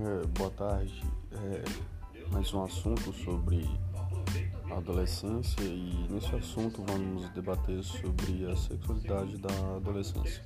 É, boa tarde. É, mais um assunto sobre adolescência e nesse assunto vamos debater sobre a sexualidade da adolescência.